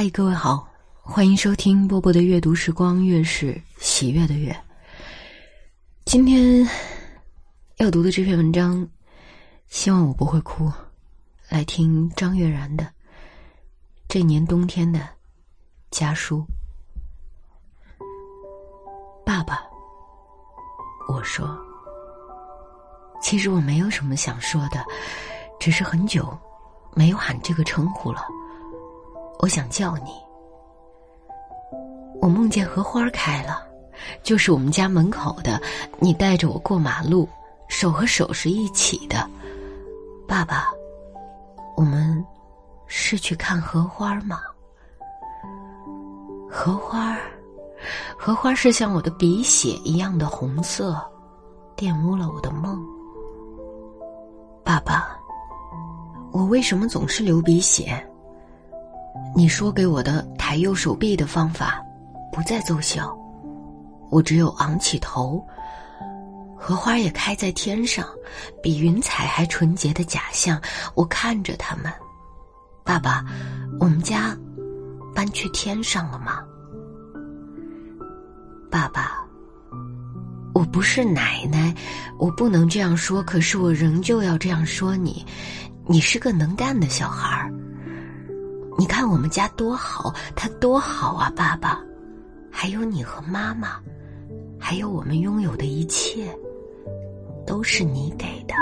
嗨，各位好，欢迎收听波波的阅读时光，月是喜悦的月。今天要读的这篇文章，希望我不会哭。来听张悦然的《这年冬天的家书》。爸爸，我说，其实我没有什么想说的，只是很久没有喊这个称呼了。我想叫你。我梦见荷花开了，就是我们家门口的。你带着我过马路，手和手是一起的。爸爸，我们是去看荷花吗？荷花，荷花是像我的鼻血一样的红色，玷污了我的梦。爸爸，我为什么总是流鼻血？你说给我的抬右手臂的方法，不再奏效。我只有昂起头。荷花也开在天上，比云彩还纯洁的假象。我看着他们。爸爸，我们家搬去天上了吗？爸爸，我不是奶奶，我不能这样说。可是我仍旧要这样说你。你是个能干的小孩儿。你看我们家多好，他多好啊，爸爸，还有你和妈妈，还有我们拥有的一切，都是你给的，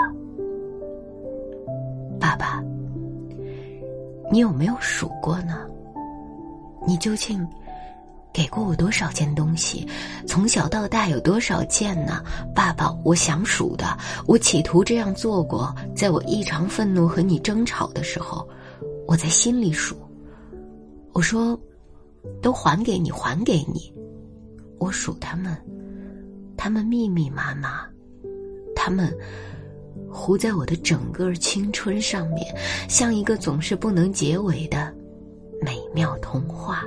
爸爸。你有没有数过呢？你究竟给过我多少件东西？从小到大有多少件呢？爸爸，我想数的，我企图这样做过，在我异常愤怒和你争吵的时候，我在心里数。我说：“都还给你，还给你。”我数他们，他们密密麻麻，他们糊在我的整个青春上面，像一个总是不能结尾的美妙童话。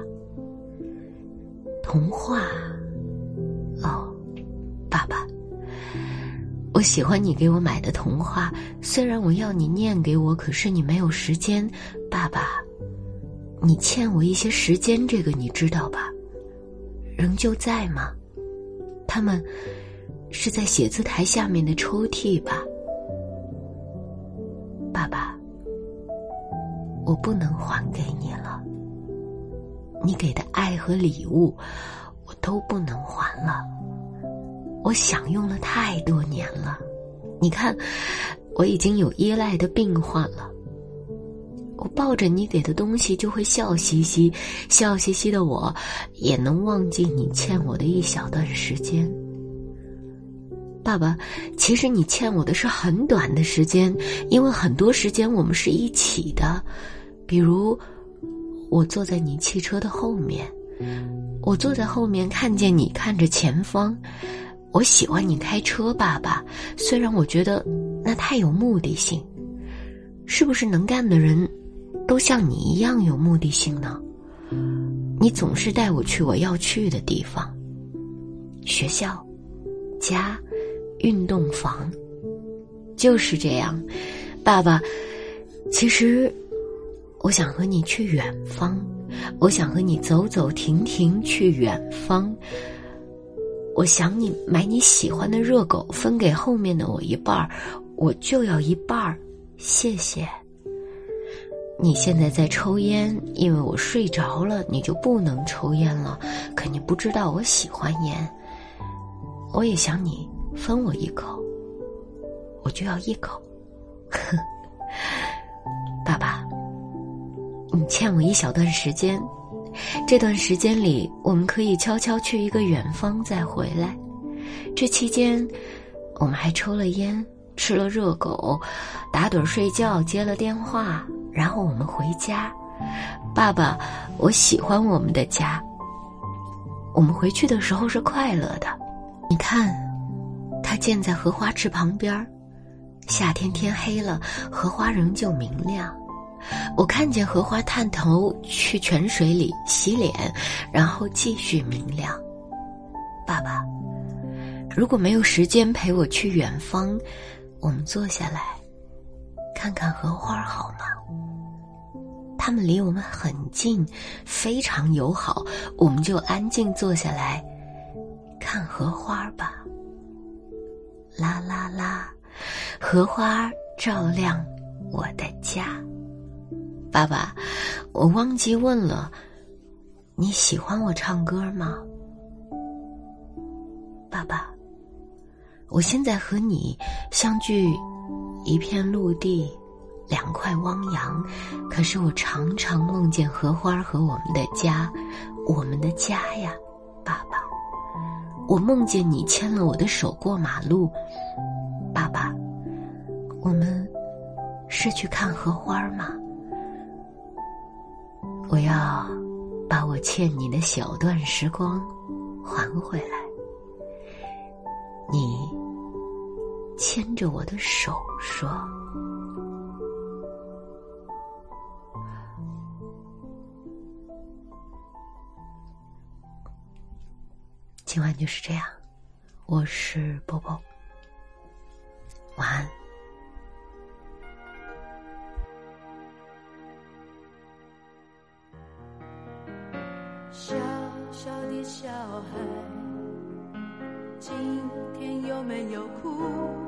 童话，哦，爸爸，我喜欢你给我买的童话。虽然我要你念给我，可是你没有时间，爸爸。你欠我一些时间，这个你知道吧？仍旧在吗？他们是在写字台下面的抽屉吧？爸爸，我不能还给你了。你给的爱和礼物，我都不能还了。我享用了太多年了，你看，我已经有依赖的病患了。我抱着你给的东西就会笑嘻嘻，笑嘻嘻的我，也能忘记你欠我的一小段时间。爸爸，其实你欠我的是很短的时间，因为很多时间我们是一起的。比如，我坐在你汽车的后面，我坐在后面看见你看着前方。我喜欢你开车，爸爸，虽然我觉得那太有目的性。是不是能干的人？都像你一样有目的性呢。你总是带我去我要去的地方，学校、家、运动房，就是这样。爸爸，其实我想和你去远方，我想和你走走停停去远方。我想你买你喜欢的热狗分给后面的我一半儿，我就要一半儿，谢谢。你现在在抽烟，因为我睡着了，你就不能抽烟了。可你不知道我喜欢烟，我也想你分我一口，我就要一口。爸爸，你欠我一小段时间，这段时间里我们可以悄悄去一个远方再回来。这期间，我们还抽了烟，吃了热狗，打盹睡觉，接了电话。然后我们回家，爸爸，我喜欢我们的家。我们回去的时候是快乐的。你看，它建在荷花池旁边儿夏天天黑了，荷花仍旧明亮。我看见荷花探头去泉水里洗脸，然后继续明亮。爸爸，如果没有时间陪我去远方，我们坐下来看看荷花好吗？他们离我们很近，非常友好，我们就安静坐下来看荷花吧。啦啦啦，荷花照亮我的家。爸爸，我忘记问了，你喜欢我唱歌吗？爸爸，我现在和你相距一片陆地。两块汪洋，可是我常常梦见荷花和我们的家，我们的家呀，爸爸。我梦见你牵了我的手过马路，爸爸。我们是去看荷花吗？我要把我欠你的小段时光还回来。你牵着我的手说。今晚就是这样，我是波波，晚安。小小的小孩，今天有没有哭？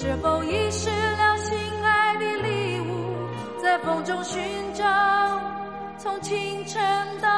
是否遗失了心爱的礼物，在风中寻找，从清晨到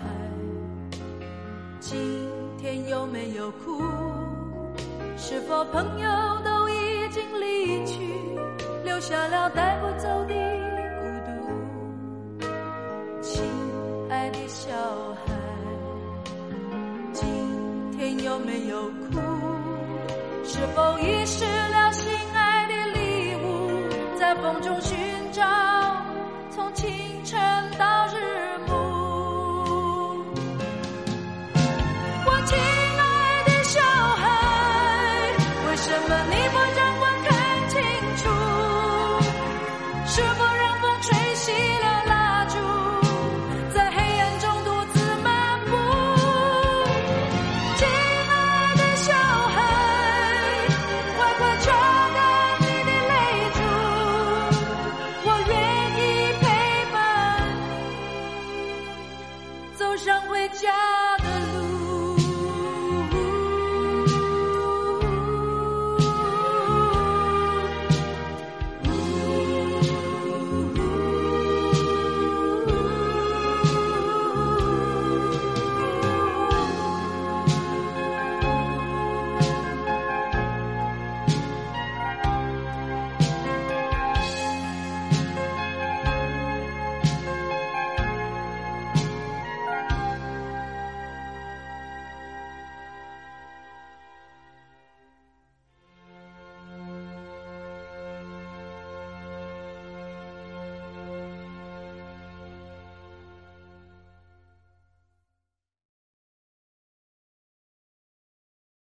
孩，今天有没有哭？是否朋友都已经离去，留下了带不走的孤独？亲爱的小孩，今天有没有哭？是否遗失了心爱的礼物，在风中寻找，从清晨到日。